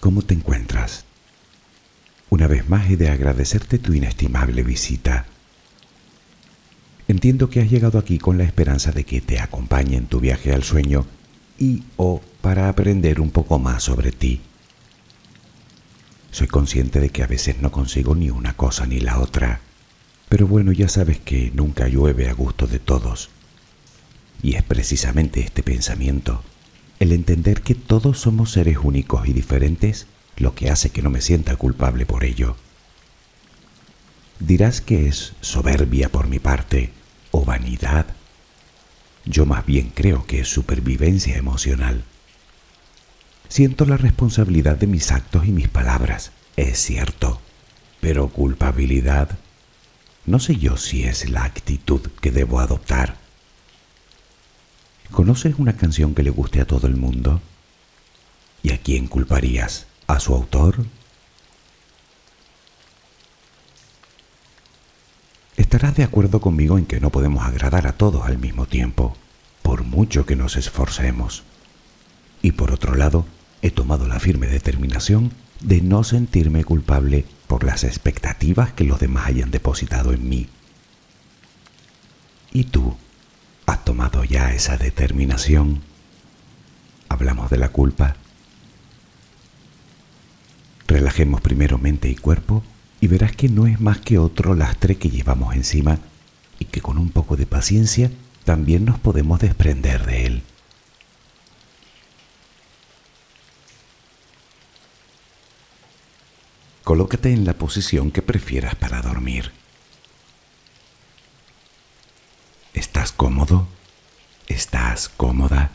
¿Cómo te encuentras? Una vez más he de agradecerte tu inestimable visita. Entiendo que has llegado aquí con la esperanza de que te acompañe en tu viaje al sueño y o para aprender un poco más sobre ti. Soy consciente de que a veces no consigo ni una cosa ni la otra, pero bueno, ya sabes que nunca llueve a gusto de todos. Y es precisamente este pensamiento, el entender que todos somos seres únicos y diferentes, lo que hace que no me sienta culpable por ello. Dirás que es soberbia por mi parte o vanidad. Yo más bien creo que es supervivencia emocional. Siento la responsabilidad de mis actos y mis palabras, es cierto, pero culpabilidad, no sé yo si es la actitud que debo adoptar. ¿Conoces una canción que le guste a todo el mundo? ¿Y a quién culparías? ¿A su autor? Estarás de acuerdo conmigo en que no podemos agradar a todos al mismo tiempo, por mucho que nos esforcemos. Y por otro lado, he tomado la firme determinación de no sentirme culpable por las expectativas que los demás hayan depositado en mí. ¿Y tú? ¿Has tomado ya esa determinación? ¿Hablamos de la culpa? Relajemos primero mente y cuerpo y verás que no es más que otro lastre que llevamos encima y que con un poco de paciencia también nos podemos desprender de él. Colócate en la posición que prefieras para dormir. ¿Estás cómodo? ¿Estás cómoda?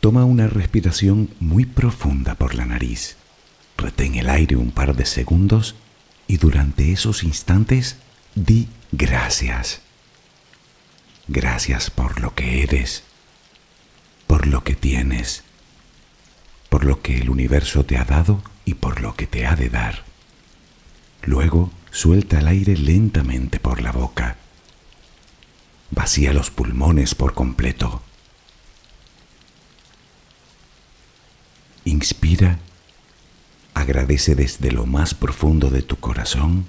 Toma una respiración muy profunda por la nariz. Retén el aire un par de segundos y durante esos instantes di gracias. Gracias por lo que eres, por lo que tienes por lo que el universo te ha dado y por lo que te ha de dar. Luego suelta el aire lentamente por la boca. Vacía los pulmones por completo. Inspira, agradece desde lo más profundo de tu corazón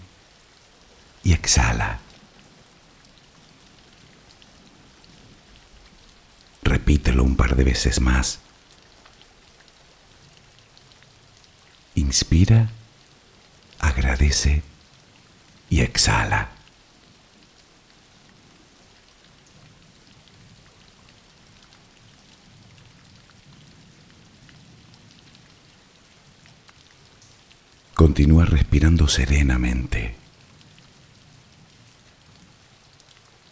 y exhala. Repítelo un par de veces más Inspira, agradece y exhala. Continúa respirando serenamente.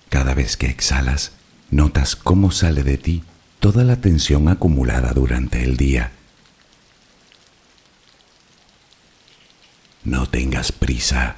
Cada vez que exhalas, notas cómo sale de ti toda la tensión acumulada durante el día No tengas prisa.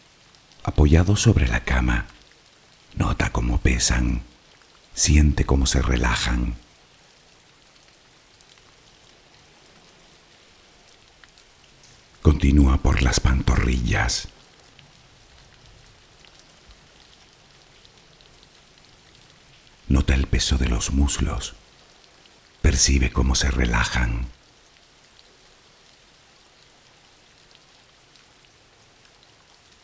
apoyados sobre la cama. Nota cómo pesan, siente cómo se relajan. Continúa por las pantorrillas. Nota el peso de los muslos. Percibe cómo se relajan.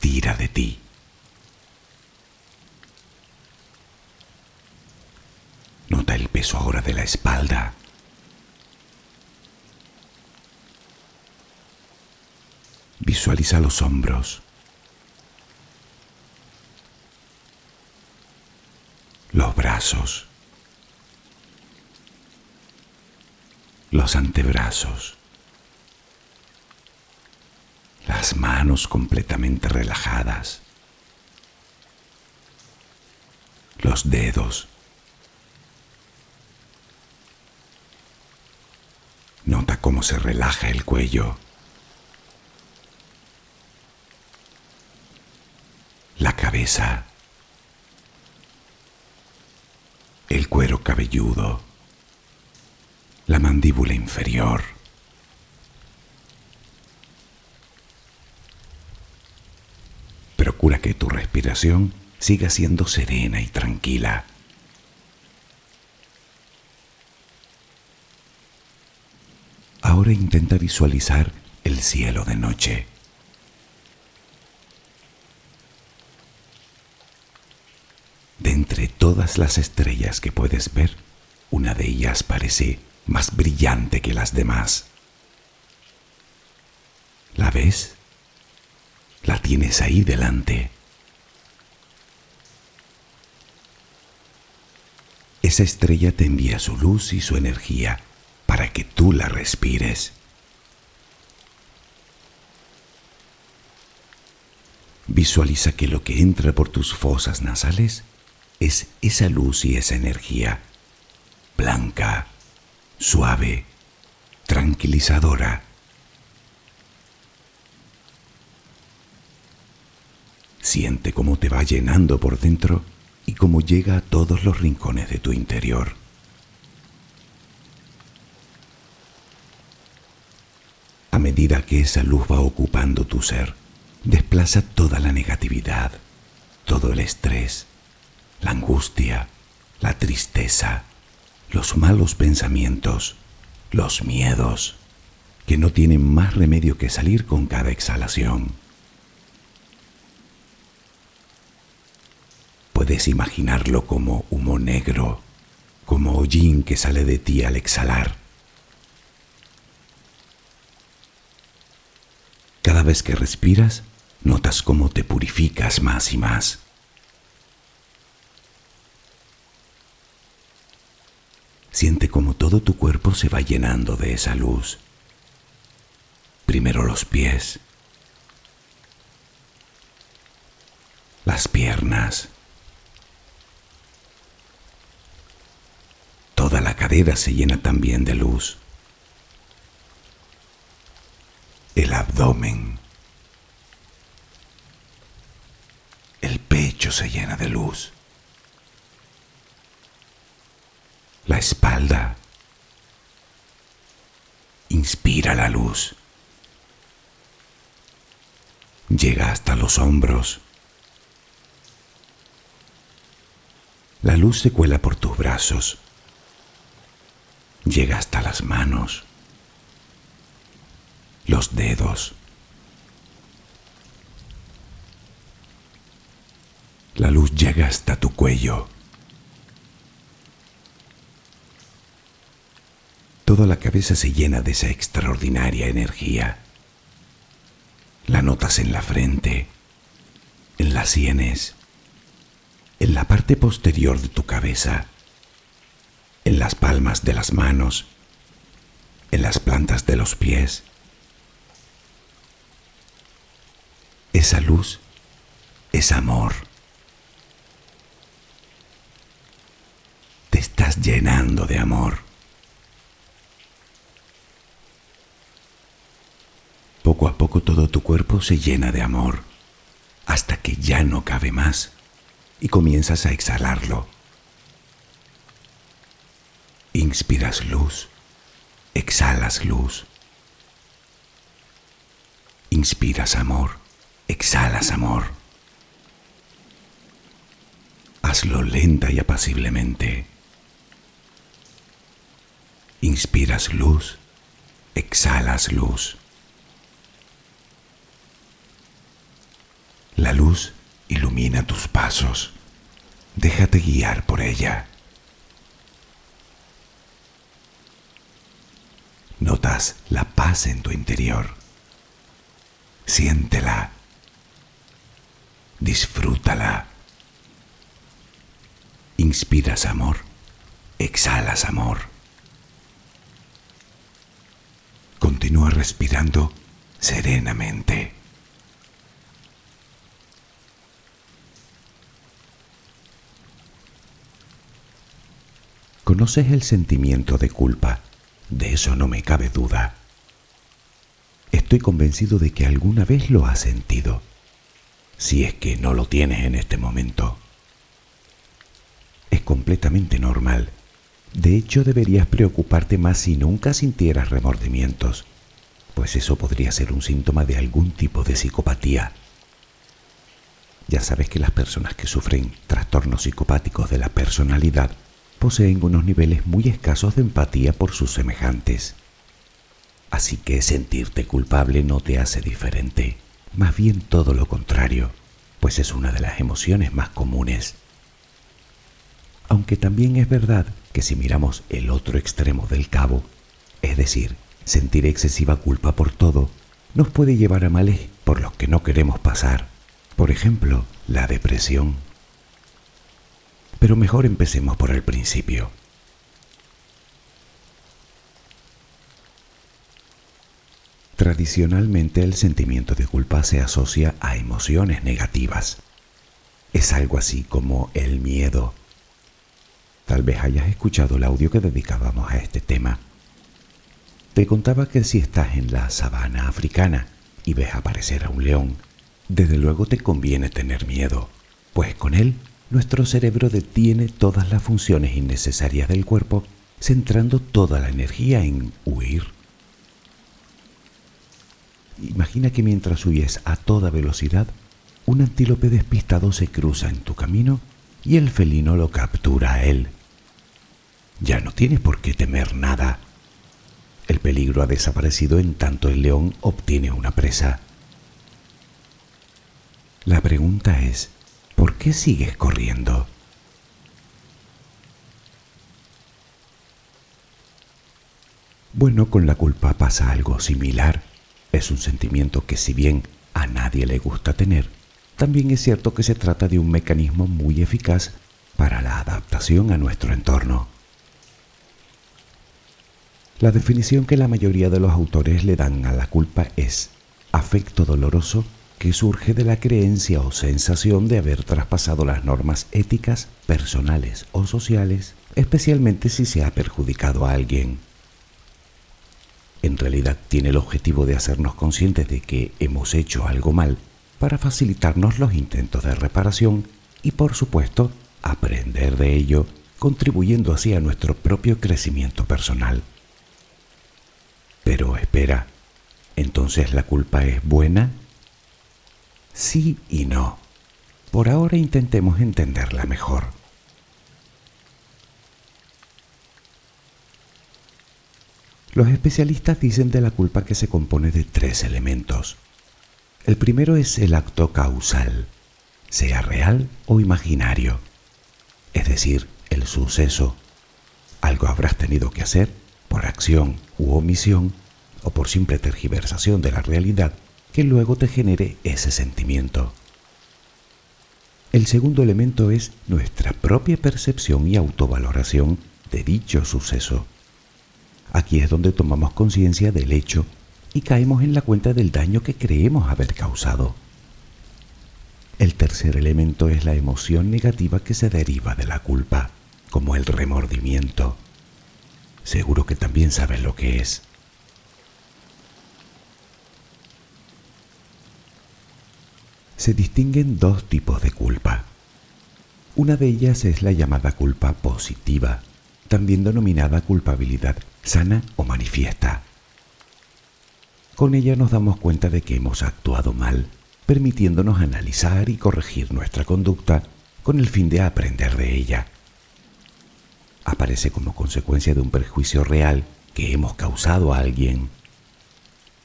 tira de ti. Nota el peso ahora de la espalda. Visualiza los hombros, los brazos, los antebrazos las manos completamente relajadas, los dedos. Nota cómo se relaja el cuello. La cabeza. El cuero cabelludo. La mandíbula inferior. Que tu respiración siga siendo serena y tranquila. Ahora intenta visualizar el cielo de noche. De entre todas las estrellas que puedes ver, una de ellas parece más brillante que las demás. ¿La ves? La tienes ahí delante. Esa estrella te envía su luz y su energía para que tú la respires. Visualiza que lo que entra por tus fosas nasales es esa luz y esa energía, blanca, suave, tranquilizadora. Siente cómo te va llenando por dentro y cómo llega a todos los rincones de tu interior. A medida que esa luz va ocupando tu ser, desplaza toda la negatividad, todo el estrés, la angustia, la tristeza, los malos pensamientos, los miedos, que no tienen más remedio que salir con cada exhalación. Puedes imaginarlo como humo negro, como hollín que sale de ti al exhalar. Cada vez que respiras, notas cómo te purificas más y más. Siente como todo tu cuerpo se va llenando de esa luz. Primero los pies, las piernas, toda la cadera se llena también de luz. El abdomen, el pecho se llena de luz. la espalda. Inspira la luz. Llega hasta los hombros. La luz se cuela por tus brazos. Llega hasta las manos, los dedos. La luz llega hasta tu cuello. Toda la cabeza se llena de esa extraordinaria energía. La notas en la frente, en las sienes, en la parte posterior de tu cabeza, en las palmas de las manos, en las plantas de los pies. Esa luz es amor. Te estás llenando de amor. Poco a poco todo tu cuerpo se llena de amor, hasta que ya no cabe más y comienzas a exhalarlo. Inspiras luz, exhalas luz. Inspiras amor, exhalas amor. Hazlo lenta y apaciblemente. Inspiras luz, exhalas luz. La luz ilumina tus pasos. Déjate guiar por ella. Notas la paz en tu interior. Siéntela. Disfrútala. Inspiras amor, exhalas amor. Continúa respirando serenamente. Conoces el sentimiento de culpa, de eso no me cabe duda. Estoy convencido de que alguna vez lo has sentido, si es que no lo tienes en este momento. Es completamente normal. De hecho, deberías preocuparte más si nunca sintieras remordimientos, pues eso podría ser un síntoma de algún tipo de psicopatía. Ya sabes que las personas que sufren trastornos psicopáticos de la personalidad poseen unos niveles muy escasos de empatía por sus semejantes. Así que sentirte culpable no te hace diferente, más bien todo lo contrario, pues es una de las emociones más comunes. Aunque también es verdad que si miramos el otro extremo del cabo, es decir, sentir excesiva culpa por todo, nos puede llevar a males por los que no queremos pasar. Por ejemplo, la depresión. Pero mejor empecemos por el principio. Tradicionalmente el sentimiento de culpa se asocia a emociones negativas. Es algo así como el miedo. Tal vez hayas escuchado el audio que dedicábamos a este tema. Te contaba que si estás en la sabana africana y ves aparecer a un león, desde luego te conviene tener miedo, pues con él nuestro cerebro detiene todas las funciones innecesarias del cuerpo, centrando toda la energía en huir. Imagina que mientras huyes a toda velocidad, un antílope despistado se cruza en tu camino y el felino lo captura a él. Ya no tienes por qué temer nada. El peligro ha desaparecido en tanto el león obtiene una presa. La pregunta es, ¿por qué sigues corriendo? Bueno, con la culpa pasa algo similar. Es un sentimiento que si bien a nadie le gusta tener, también es cierto que se trata de un mecanismo muy eficaz para la adaptación a nuestro entorno. La definición que la mayoría de los autores le dan a la culpa es afecto doloroso que surge de la creencia o sensación de haber traspasado las normas éticas, personales o sociales, especialmente si se ha perjudicado a alguien. En realidad tiene el objetivo de hacernos conscientes de que hemos hecho algo mal para facilitarnos los intentos de reparación y por supuesto aprender de ello, contribuyendo así a nuestro propio crecimiento personal. Pero espera, ¿entonces la culpa es buena? Sí y no. Por ahora intentemos entenderla mejor. Los especialistas dicen de la culpa que se compone de tres elementos. El primero es el acto causal, sea real o imaginario, es decir, el suceso. Algo habrás tenido que hacer por acción u omisión o por simple tergiversación de la realidad que luego te genere ese sentimiento. El segundo elemento es nuestra propia percepción y autovaloración de dicho suceso. Aquí es donde tomamos conciencia del hecho y caemos en la cuenta del daño que creemos haber causado. El tercer elemento es la emoción negativa que se deriva de la culpa, como el remordimiento. Seguro que también sabes lo que es. Se distinguen dos tipos de culpa. Una de ellas es la llamada culpa positiva, también denominada culpabilidad sana o manifiesta. Con ella nos damos cuenta de que hemos actuado mal, permitiéndonos analizar y corregir nuestra conducta con el fin de aprender de ella. Aparece como consecuencia de un perjuicio real que hemos causado a alguien.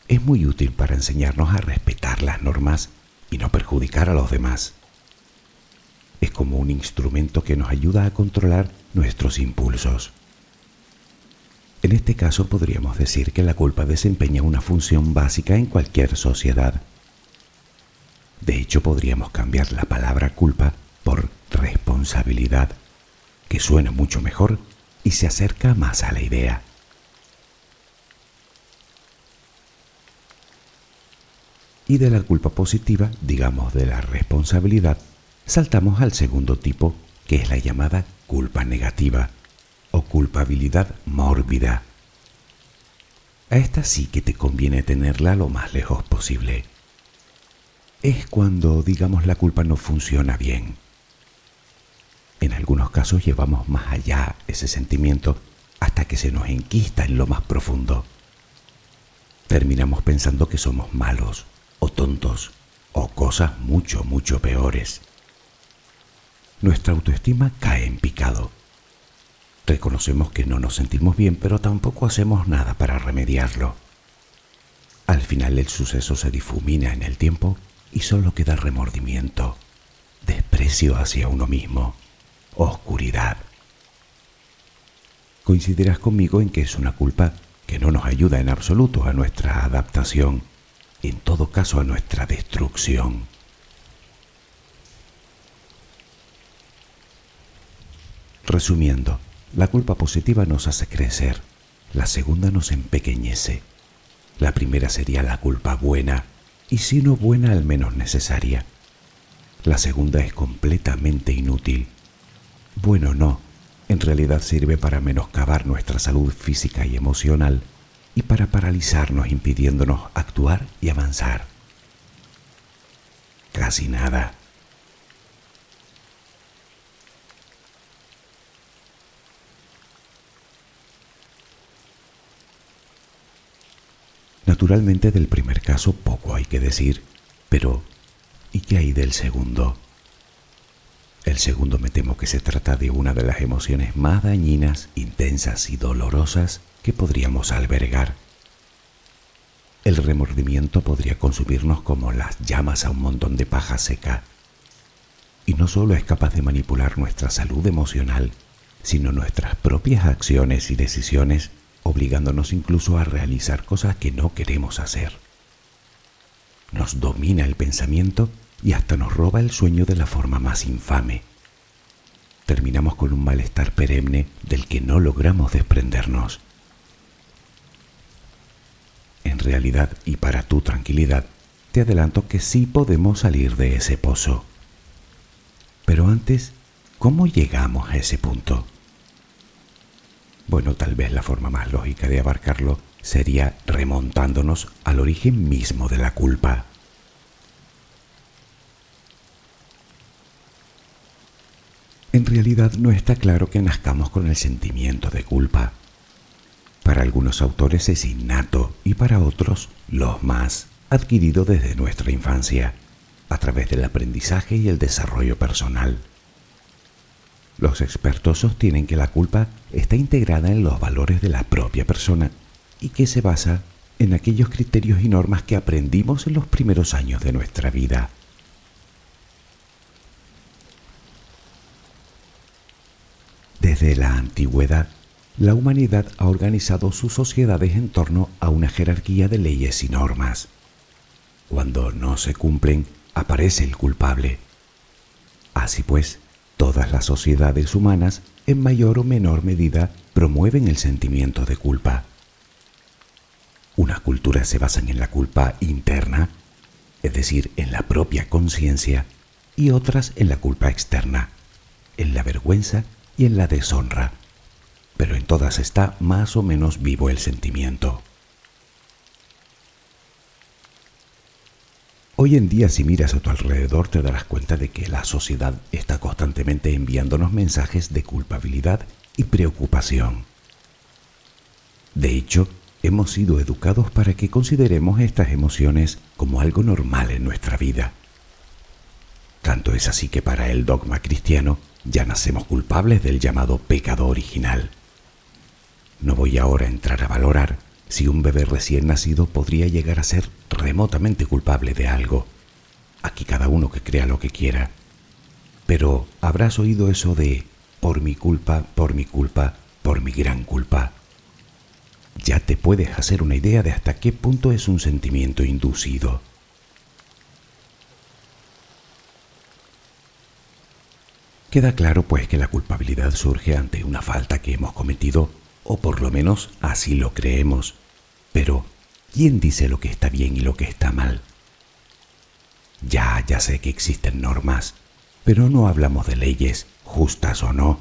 Es muy útil para enseñarnos a respetar las normas y no perjudicar a los demás. Es como un instrumento que nos ayuda a controlar nuestros impulsos. En este caso podríamos decir que la culpa desempeña una función básica en cualquier sociedad, De hecho, podríamos cambiar la palabra culpa por responsabilidad, que suena mucho mejor y se acerca más a la idea. Y de la culpa positiva, digamos de la responsabilidad, saltamos al segundo tipo, que es la llamada culpa negativa o culpabilidad mórbida. A esta sí que te conviene tenerla lo más lejos posible. Es cuando, digamos, la culpa no funciona bien. En algunos casos llevamos más allá ese sentimiento hasta que se nos enquista en lo más profundo. Terminamos pensando que somos malos o tontos o cosas mucho, mucho peores. Nuestra autoestima cae en picado Reconocemos que no nos sentimos bien, pero tampoco hacemos nada para remediarlo. Al final el suceso se difumina en el tiempo y solo queda remordimiento, desprecio hacia uno mismo, oscuridad. Coincidirás conmigo en que es una culpa que no nos ayuda en absoluto a nuestra adaptación, en todo caso a nuestra destrucción. Resumiendo, la culpa positiva nos hace crecer, la segunda nos empequeñece. La primera sería la culpa buena, y si no buena al menos necesaria. La segunda es completamente inútil. Bueno, no, en realidad sirve para menoscabar nuestra salud física y emocional y para paralizarnos impidiéndonos actuar y avanzar. Casi nada. Naturalmente del primer caso poco hay que decir, pero ¿y qué hay del segundo? El segundo me temo que se trata de una de las emociones más dañinas, intensas y dolorosas que podríamos albergar. El remordimiento podría consumirnos como las llamas a un montón de paja seca. Y no solo es capaz de manipular nuestra salud emocional, sino nuestras propias acciones y decisiones obligándonos incluso a realizar cosas que no queremos hacer. Nos domina el pensamiento y hasta nos roba el sueño de la forma más infame. Terminamos con un malestar perenne del que no logramos desprendernos. En realidad, y para tu tranquilidad, te adelanto que sí podemos salir de ese pozo. Pero antes, ¿cómo llegamos a ese punto? Bueno, tal vez la forma más lógica de abarcarlo sería remontándonos al origen mismo de la culpa. En realidad no está claro que nazcamos con el sentimiento de culpa. Para algunos autores es innato y para otros, los más, adquirido desde nuestra infancia, a través del aprendizaje y el desarrollo personal. Los expertos sostienen que la culpa está integrada en los valores de la propia persona y que se basa en aquellos criterios y normas que aprendimos en los primeros años de nuestra vida. Desde la antigüedad, la humanidad ha organizado sus sociedades en torno a una jerarquía de leyes y normas. Cuando no se cumplen, aparece el culpable. Así pues, Todas las sociedades humanas, en mayor o menor medida, promueven el sentimiento de culpa. Unas culturas se basan en la culpa interna, es decir, en la propia conciencia, y otras en la culpa externa, en la vergüenza y en la deshonra. Pero en todas está más o menos vivo el sentimiento. Hoy en día si miras a tu alrededor te darás cuenta de que la sociedad está constantemente enviándonos mensajes de culpabilidad y preocupación. De hecho, hemos sido educados para que consideremos estas emociones como algo normal en nuestra vida. Tanto es así que para el dogma cristiano ya nacemos culpables del llamado pecado original. No voy ahora a entrar a valorar si un bebé recién nacido podría llegar a ser remotamente culpable de algo. Aquí cada uno que crea lo que quiera. Pero habrás oído eso de por mi culpa, por mi culpa, por mi gran culpa. Ya te puedes hacer una idea de hasta qué punto es un sentimiento inducido. Queda claro pues que la culpabilidad surge ante una falta que hemos cometido, o por lo menos así lo creemos. Pero, ¿quién dice lo que está bien y lo que está mal? Ya, ya sé que existen normas, pero no hablamos de leyes, justas o no.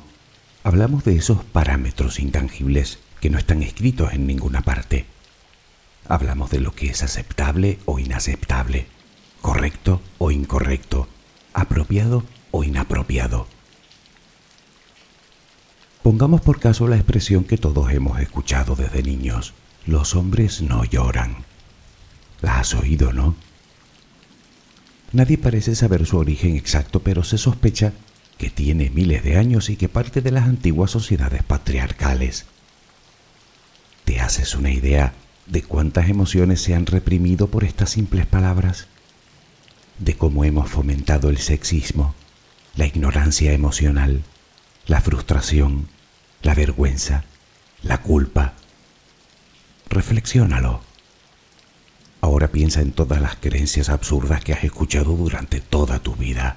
Hablamos de esos parámetros intangibles que no están escritos en ninguna parte. Hablamos de lo que es aceptable o inaceptable, correcto o incorrecto, apropiado o inapropiado. Pongamos por caso la expresión que todos hemos escuchado desde niños. Los hombres no lloran. La has oído, ¿no? Nadie parece saber su origen exacto, pero se sospecha que tiene miles de años y que parte de las antiguas sociedades patriarcales. ¿Te haces una idea de cuántas emociones se han reprimido por estas simples palabras? ¿De cómo hemos fomentado el sexismo, la ignorancia emocional, la frustración, la vergüenza, la culpa? Reflexiónalo. Ahora piensa en todas las creencias absurdas que has escuchado durante toda tu vida.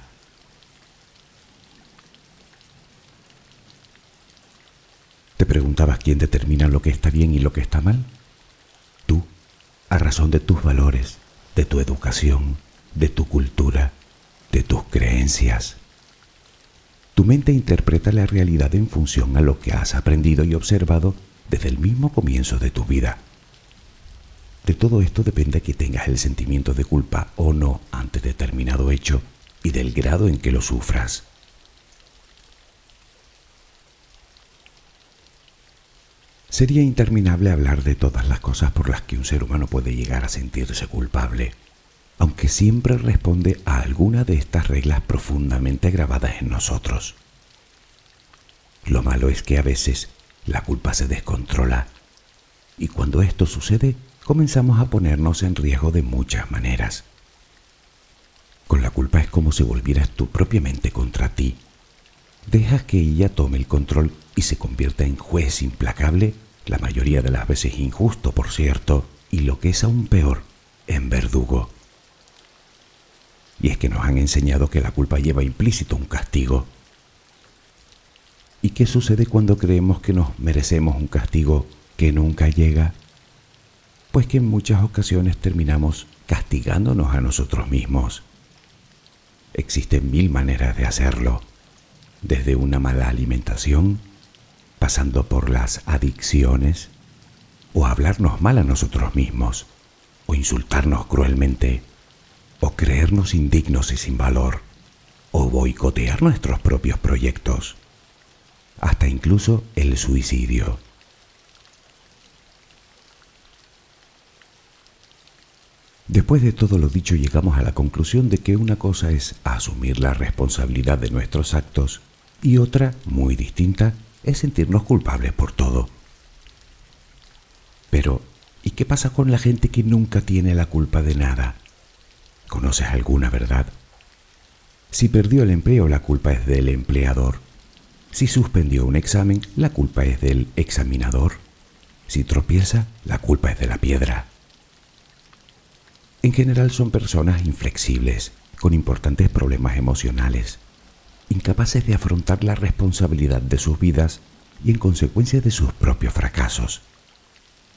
¿Te preguntabas quién determina lo que está bien y lo que está mal? Tú, a razón de tus valores, de tu educación, de tu cultura, de tus creencias. Tu mente interpreta la realidad en función a lo que has aprendido y observado desde el mismo comienzo de tu vida. De todo esto depende que tengas el sentimiento de culpa o no ante determinado hecho y del grado en que lo sufras. Sería interminable hablar de todas las cosas por las que un ser humano puede llegar a sentirse culpable, aunque siempre responde a alguna de estas reglas profundamente grabadas en nosotros. Lo malo es que a veces la culpa se descontrola y cuando esto sucede comenzamos a ponernos en riesgo de muchas maneras. Con la culpa es como si volvieras tú propiamente contra ti. Dejas que ella tome el control y se convierta en juez implacable, la mayoría de las veces injusto, por cierto, y lo que es aún peor, en verdugo. Y es que nos han enseñado que la culpa lleva implícito un castigo. ¿Y qué sucede cuando creemos que nos merecemos un castigo que nunca llega? pues que en muchas ocasiones terminamos castigándonos a nosotros mismos. Existen mil maneras de hacerlo, desde una mala alimentación, pasando por las adicciones, o hablarnos mal a nosotros mismos, o insultarnos cruelmente, o creernos indignos y sin valor, o boicotear nuestros propios proyectos, hasta incluso el suicidio. Después de todo lo dicho llegamos a la conclusión de que una cosa es asumir la responsabilidad de nuestros actos y otra, muy distinta, es sentirnos culpables por todo. Pero, ¿y qué pasa con la gente que nunca tiene la culpa de nada? ¿Conoces alguna verdad? Si perdió el empleo, la culpa es del empleador. Si suspendió un examen, la culpa es del examinador. Si tropieza, la culpa es de la piedra. En general son personas inflexibles, con importantes problemas emocionales, incapaces de afrontar la responsabilidad de sus vidas y en consecuencia de sus propios fracasos.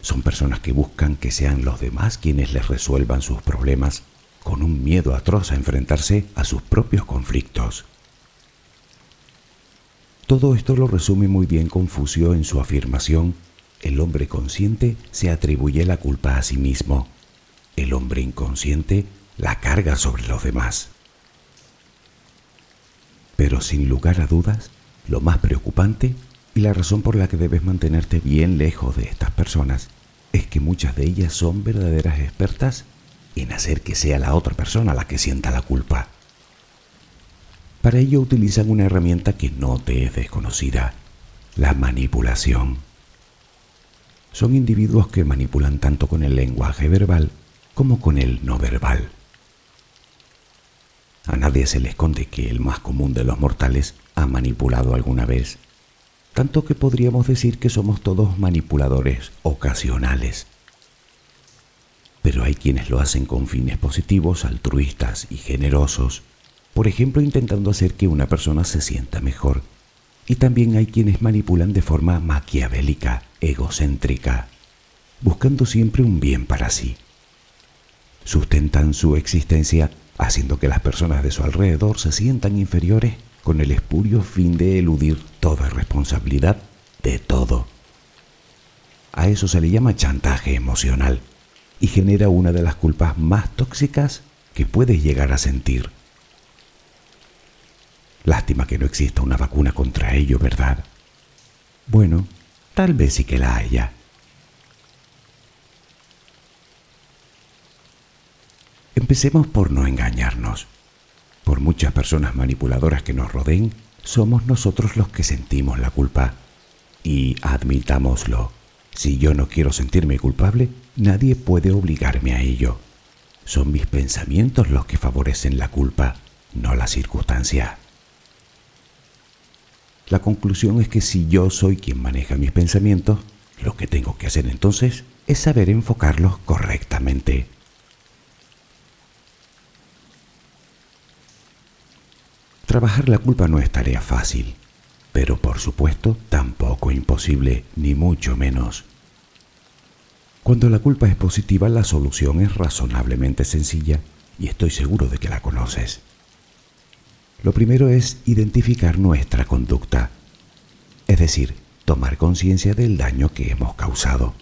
Son personas que buscan que sean los demás quienes les resuelvan sus problemas con un miedo atroz a enfrentarse a sus propios conflictos. Todo esto lo resume muy bien Confucio en su afirmación, el hombre consciente se atribuye la culpa a sí mismo el hombre inconsciente la carga sobre los demás. Pero sin lugar a dudas, lo más preocupante y la razón por la que debes mantenerte bien lejos de estas personas es que muchas de ellas son verdaderas expertas en hacer que sea la otra persona la que sienta la culpa. Para ello utilizan una herramienta que no te es desconocida, la manipulación. Son individuos que manipulan tanto con el lenguaje verbal como con el no verbal. A nadie se le esconde que el más común de los mortales ha manipulado alguna vez, tanto que podríamos decir que somos todos manipuladores ocasionales. Pero hay quienes lo hacen con fines positivos, altruistas y generosos, por ejemplo intentando hacer que una persona se sienta mejor. Y también hay quienes manipulan de forma maquiavélica, egocéntrica, buscando siempre un bien para sí. Sustentan su existencia haciendo que las personas de su alrededor se sientan inferiores con el espurio fin de eludir toda responsabilidad de todo. A eso se le llama chantaje emocional y genera una de las culpas más tóxicas que puedes llegar a sentir. Lástima que no exista una vacuna contra ello, ¿verdad? Bueno, tal vez sí que la haya. Empecemos por no engañarnos. Por muchas personas manipuladoras que nos rodeen, somos nosotros los que sentimos la culpa. Y admitámoslo, si yo no quiero sentirme culpable, nadie puede obligarme a ello. Son mis pensamientos los que favorecen la culpa, no la circunstancia. La conclusión es que si yo soy quien maneja mis pensamientos, lo que tengo que hacer entonces es saber enfocarlos correctamente. Trabajar la culpa no es tarea fácil, pero por supuesto tampoco imposible, ni mucho menos. Cuando la culpa es positiva, la solución es razonablemente sencilla y estoy seguro de que la conoces. Lo primero es identificar nuestra conducta, es decir, tomar conciencia del daño que hemos causado.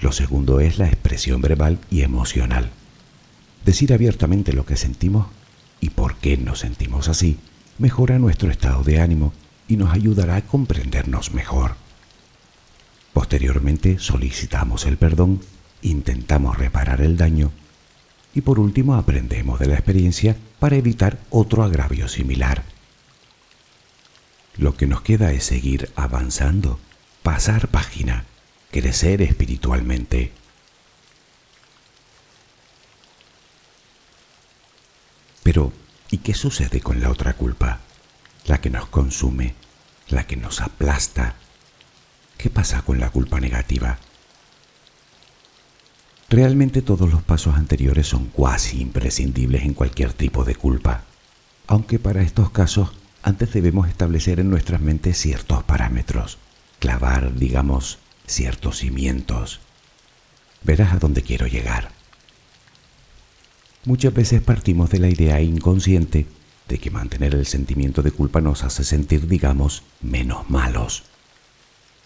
Lo segundo es la expresión verbal y emocional. Decir abiertamente lo que sentimos y por qué nos sentimos así mejora nuestro estado de ánimo y nos ayudará a comprendernos mejor. Posteriormente solicitamos el perdón, intentamos reparar el daño y por último aprendemos de la experiencia para evitar otro agravio similar. Lo que nos queda es seguir avanzando, pasar página, crecer espiritualmente. Pero, ¿y qué sucede con la otra culpa? La que nos consume, la que nos aplasta. ¿Qué pasa con la culpa negativa? Realmente todos los pasos anteriores son cuasi imprescindibles en cualquier tipo de culpa, aunque para estos casos antes debemos establecer en nuestras mentes ciertos parámetros, clavar, digamos, ciertos cimientos. Verás a dónde quiero llegar. Muchas veces partimos de la idea inconsciente de que mantener el sentimiento de culpa nos hace sentir, digamos, menos malos.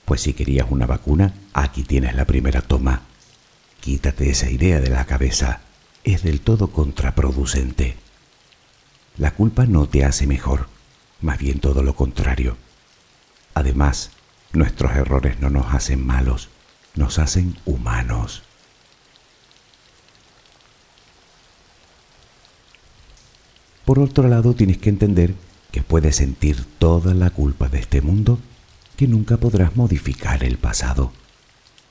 Pues si querías una vacuna, aquí tienes la primera toma. Quítate esa idea de la cabeza. Es del todo contraproducente. La culpa no te hace mejor, más bien todo lo contrario. Además, nuestros errores no nos hacen malos, nos hacen humanos. Por otro lado, tienes que entender que puedes sentir toda la culpa de este mundo, que nunca podrás modificar el pasado.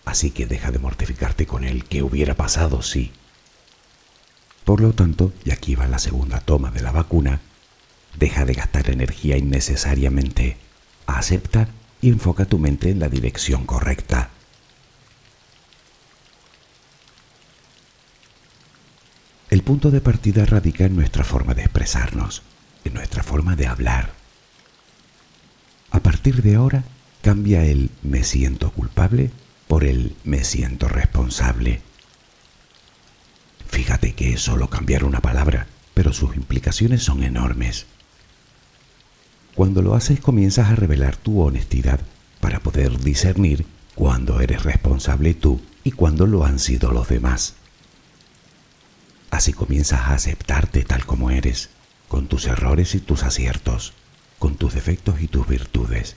Así que deja de mortificarte con el que hubiera pasado sí. Por lo tanto, y aquí va la segunda toma de la vacuna, deja de gastar energía innecesariamente, acepta y enfoca tu mente en la dirección correcta. El punto de partida radica en nuestra forma de expresarnos, en nuestra forma de hablar. A partir de ahora, cambia el me siento culpable por el me siento responsable. Fíjate que es solo cambiar una palabra, pero sus implicaciones son enormes. Cuando lo haces comienzas a revelar tu honestidad para poder discernir cuándo eres responsable tú y cuándo lo han sido los demás. Así comienzas a aceptarte tal como eres, con tus errores y tus aciertos, con tus defectos y tus virtudes.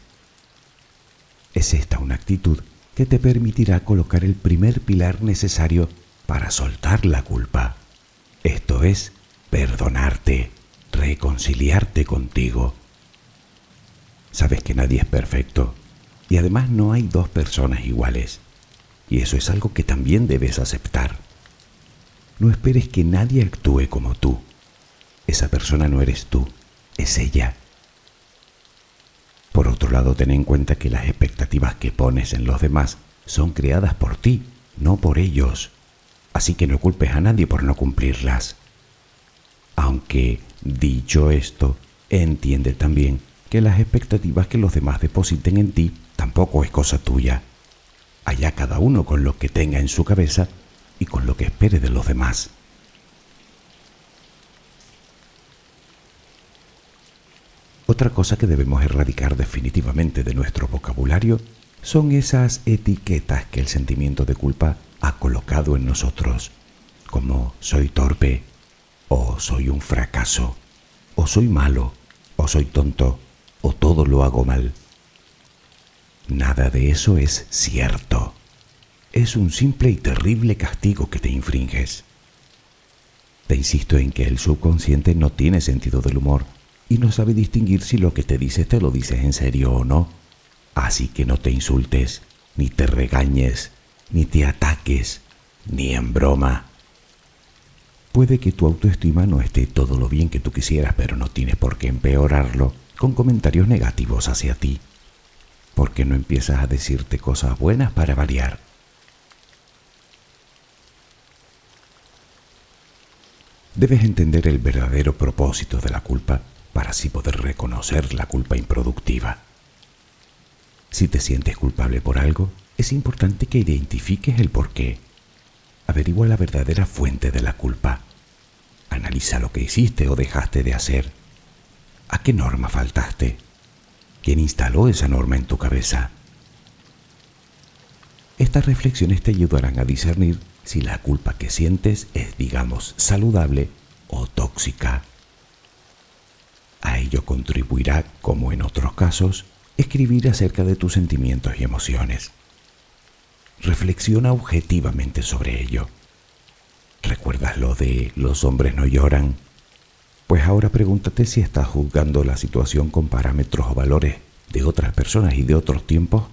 Es esta una actitud que te permitirá colocar el primer pilar necesario para soltar la culpa. Esto es, perdonarte, reconciliarte contigo. Sabes que nadie es perfecto y además no hay dos personas iguales. Y eso es algo que también debes aceptar. No esperes que nadie actúe como tú. Esa persona no eres tú, es ella. Por otro lado, ten en cuenta que las expectativas que pones en los demás son creadas por ti, no por ellos. Así que no culpes a nadie por no cumplirlas. Aunque, dicho esto, entiende también que las expectativas que los demás depositen en ti tampoco es cosa tuya. Allá cada uno con lo que tenga en su cabeza y con lo que espere de los demás. Otra cosa que debemos erradicar definitivamente de nuestro vocabulario son esas etiquetas que el sentimiento de culpa ha colocado en nosotros, como soy torpe, o soy un fracaso, o soy malo, o soy tonto, o todo lo hago mal. Nada de eso es cierto. Es un simple y terrible castigo que te infringes. Te insisto en que el subconsciente no tiene sentido del humor y no sabe distinguir si lo que te dices te lo dices en serio o no. Así que no te insultes, ni te regañes, ni te ataques, ni en broma. Puede que tu autoestima no esté todo lo bien que tú quisieras, pero no tienes por qué empeorarlo con comentarios negativos hacia ti. ¿Por qué no empiezas a decirte cosas buenas para variar? Debes entender el verdadero propósito de la culpa para así poder reconocer la culpa improductiva. Si te sientes culpable por algo, es importante que identifiques el porqué. Averigua la verdadera fuente de la culpa. Analiza lo que hiciste o dejaste de hacer. ¿A qué norma faltaste? ¿Quién instaló esa norma en tu cabeza? Estas reflexiones te ayudarán a discernir si la culpa que sientes es, digamos, saludable o tóxica. A ello contribuirá, como en otros casos, escribir acerca de tus sentimientos y emociones. Reflexiona objetivamente sobre ello. ¿Recuerdas lo de los hombres no lloran? Pues ahora pregúntate si estás juzgando la situación con parámetros o valores de otras personas y de otros tiempos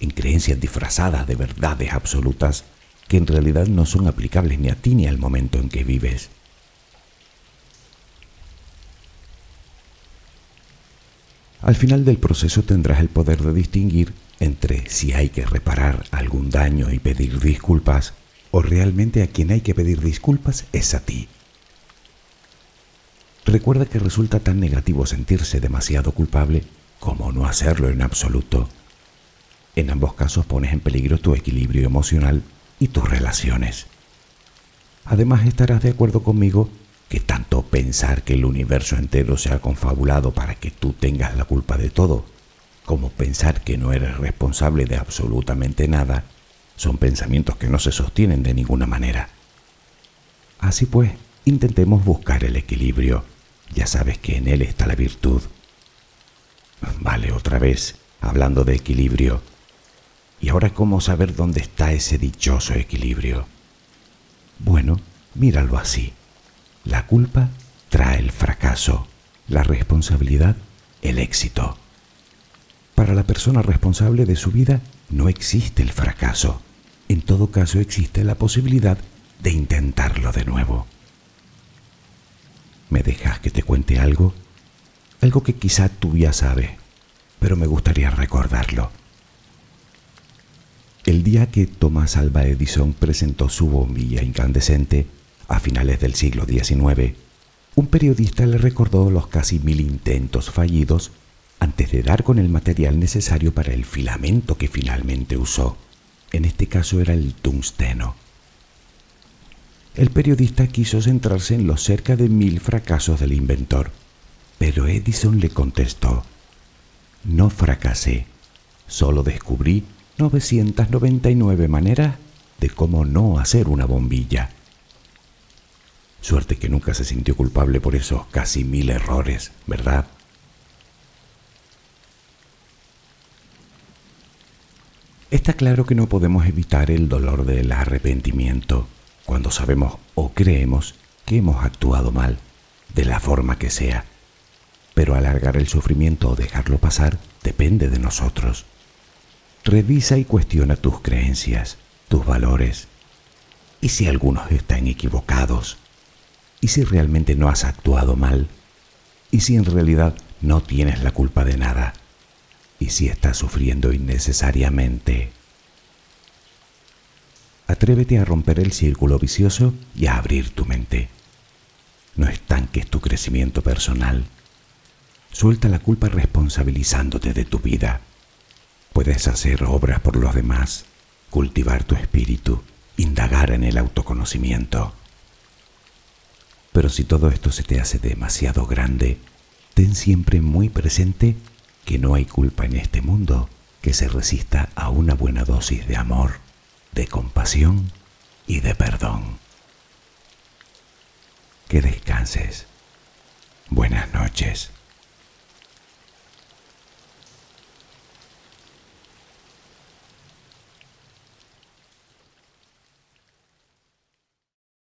en creencias disfrazadas de verdades absolutas que en realidad no son aplicables ni a ti ni al momento en que vives. Al final del proceso tendrás el poder de distinguir entre si hay que reparar algún daño y pedir disculpas o realmente a quien hay que pedir disculpas es a ti. Recuerda que resulta tan negativo sentirse demasiado culpable como no hacerlo en absoluto. En ambos casos pones en peligro tu equilibrio emocional y tus relaciones. Además estarás de acuerdo conmigo que tanto pensar que el universo entero se ha confabulado para que tú tengas la culpa de todo, como pensar que no eres responsable de absolutamente nada, son pensamientos que no se sostienen de ninguna manera. Así pues, intentemos buscar el equilibrio. Ya sabes que en él está la virtud. Vale, otra vez, hablando de equilibrio. ¿Y ahora cómo saber dónde está ese dichoso equilibrio? Bueno, míralo así. La culpa trae el fracaso, la responsabilidad el éxito. Para la persona responsable de su vida no existe el fracaso. En todo caso existe la posibilidad de intentarlo de nuevo. ¿Me dejas que te cuente algo? Algo que quizá tú ya sabes, pero me gustaría recordarlo. El día que Thomas Alva Edison presentó su bombilla incandescente, a finales del siglo XIX, un periodista le recordó los casi mil intentos fallidos antes de dar con el material necesario para el filamento que finalmente usó. En este caso era el tungsteno. El periodista quiso centrarse en los cerca de mil fracasos del inventor, pero Edison le contestó, no fracasé, solo descubrí 999 maneras de cómo no hacer una bombilla. Suerte que nunca se sintió culpable por esos casi mil errores, ¿verdad? Está claro que no podemos evitar el dolor del arrepentimiento cuando sabemos o creemos que hemos actuado mal, de la forma que sea. Pero alargar el sufrimiento o dejarlo pasar depende de nosotros. Revisa y cuestiona tus creencias, tus valores. ¿Y si algunos están equivocados? ¿Y si realmente no has actuado mal? ¿Y si en realidad no tienes la culpa de nada? ¿Y si estás sufriendo innecesariamente? Atrévete a romper el círculo vicioso y a abrir tu mente. No estanques tu crecimiento personal. Suelta la culpa responsabilizándote de tu vida. Puedes hacer obras por los demás, cultivar tu espíritu, indagar en el autoconocimiento. Pero si todo esto se te hace demasiado grande, ten siempre muy presente que no hay culpa en este mundo que se resista a una buena dosis de amor, de compasión y de perdón. Que descanses. Buenas noches.